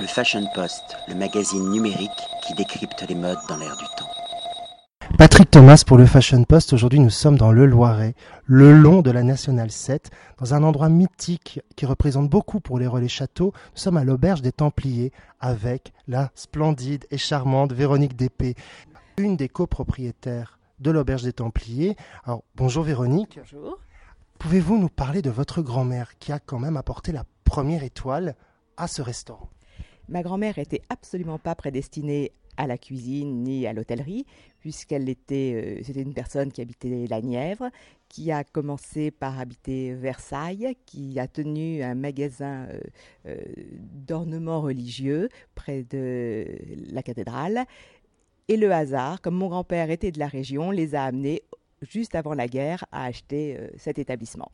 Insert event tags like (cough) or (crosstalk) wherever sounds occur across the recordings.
Le Fashion Post, le magazine numérique qui décrypte les modes dans l'air du temps. Patrick Thomas pour le Fashion Post. Aujourd'hui, nous sommes dans le Loiret, le long de la Nationale 7, dans un endroit mythique qui représente beaucoup pour les relais châteaux. Nous sommes à l'auberge des Templiers avec la splendide et charmante Véronique Dépée, une des copropriétaires de l'auberge des Templiers. Alors, bonjour Véronique. Bonjour. Pouvez-vous nous parler de votre grand-mère qui a quand même apporté la première étoile à ce restaurant? Ma grand-mère était absolument pas prédestinée à la cuisine ni à l'hôtellerie, puisqu'elle était, euh, c'était une personne qui habitait la Nièvre, qui a commencé par habiter Versailles, qui a tenu un magasin euh, euh, d'ornements religieux près de la cathédrale. Et le hasard, comme mon grand-père était de la région, les a amenés juste avant la guerre à acheter cet établissement.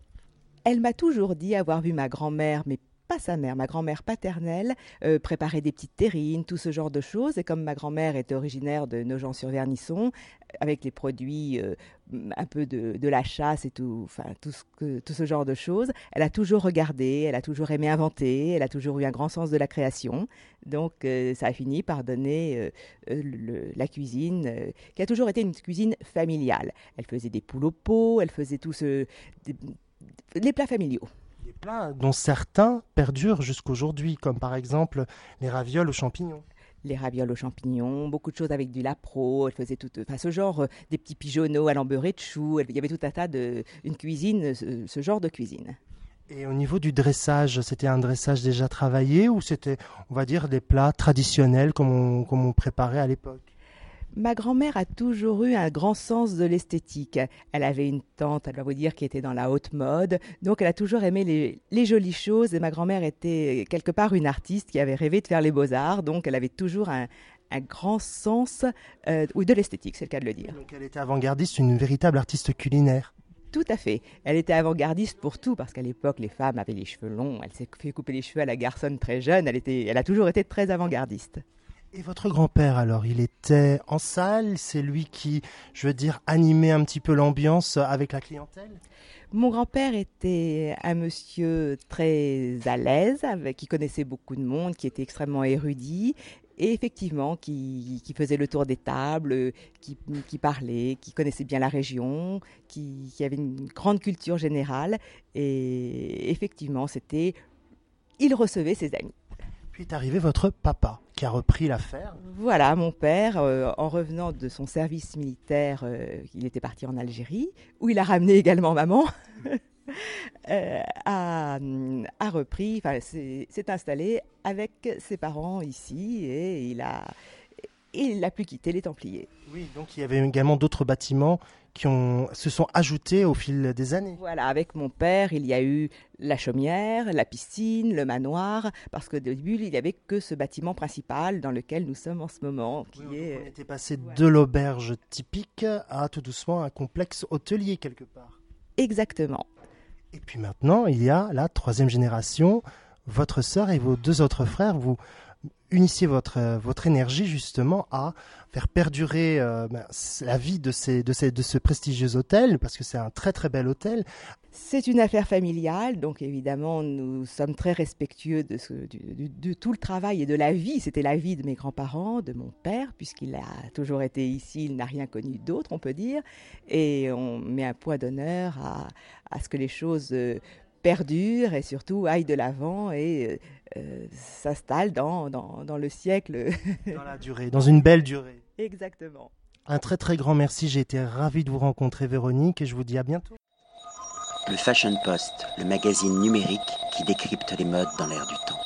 Elle m'a toujours dit avoir vu ma grand-mère, mais sa mère, ma grand-mère paternelle, euh, préparait des petites terrines, tout ce genre de choses. Et comme ma grand-mère était originaire de Nogent-sur-Vernisson, avec les produits euh, un peu de, la chasse et tout, enfin tout ce genre de choses, elle a toujours regardé, elle a toujours aimé inventer, elle a toujours eu un grand sens de la création. Donc euh, ça a fini par donner la cuisine, qui a toujours été une cuisine familiale. Elle faisait des poules au pot, elle faisait tout ce, les plats familiaux dont certains perdurent jusqu'aujourd'hui, comme par exemple les ravioles aux champignons les ravioles aux champignons, beaucoup de choses avec du lapro. Elle faisait tout, enfin, ce genre, euh, des petits pigeonneaux à l'embeurré de choux. Il y avait tout un tas de, une cuisine, ce genre de cuisine. Et au niveau du dressage, c'était un dressage déjà travaillé ou c'était, on va dire, des plats traditionnels comme on, comme on préparait à l'époque? Ma grand-mère a toujours eu un grand sens de l'esthétique. Elle avait une tante, elle va vous dire, qui était dans la haute mode. Donc elle a toujours aimé les, jolies choses. Et ma grand-mère était quelque part une artiste qui avait rêvé de faire les beaux-arts. Donc elle avait toujours un, grand sens euh, de l'esthétique, c'est le cas de le dire. Donc elle était avant-gardiste, une véritable artiste culinaire. Tout à fait. Elle était avant-gardiste pour tout, parce qu'à l'époque, les femmes avaient les cheveux longs. Elle s'est fait couper les cheveux à la garçonne très jeune. Elle, était, elle a toujours été très avant-gardiste. Et votre grand-père alors, il était en salle, c'est lui qui, je veux dire, animait un petit peu l'ambiance avec la clientèle? Mon grand-père était un monsieur très à l'aise, qui connaissait beaucoup de monde, qui était extrêmement érudit et effectivement qui, faisait le tour des tables, qui, parlait, qui connaissait bien la région, qui, qui, avait une grande culture générale. Et effectivement, c'était, il recevait ses amis. Puis est arrivé votre papa qui a repris l'affaire. Voilà, mon père, euh, en revenant de son service militaire, euh, il était parti en Algérie, où il a ramené également maman, (laughs) euh, a, a, repris, s'est installé avec ses parents ici et il a, il n'a plus quitté les Templiers. Oui, donc il y avait également d'autres bâtiments qui ont, se sont ajoutés au fil des années. Voilà, avec mon père, il y a eu la chaumière, la piscine, le manoir, parce qu'au début, il n'y avait que ce bâtiment principal dans lequel nous sommes en ce moment. Qui est... On était passé de l'auberge typique à tout doucement un complexe hôtelier quelque part. Exactement. Et puis maintenant, il y a la troisième génération. Votre sœur et vos deux autres frères, vous unissez votre, euh, votre énergie justement à faire perdurer euh, ben, la vie de, ces, de, ces, de ce prestigieux hôtel, parce que c'est un très très bel hôtel. C'est une affaire familiale, donc évidemment nous sommes très respectueux de, de, tout le travail et de la vie. C'était la vie de mes grands-parents, de mon père, puisqu'il a toujours été ici, il n'a rien connu d'autre, on peut dire. Et on met un point d'honneur à, à, ce que les choses euh, perdure et surtout aille de l'avant et euh, euh, s'installe dans, dans, dans, le siècle. (laughs) dans la durée, dans une belle durée. Exactement. Un très très grand merci, j'ai été ravi de vous rencontrer Véronique et je vous dis à bientôt. Le Fashion Post, le magazine numérique qui décrypte les modes dans l'air du temps.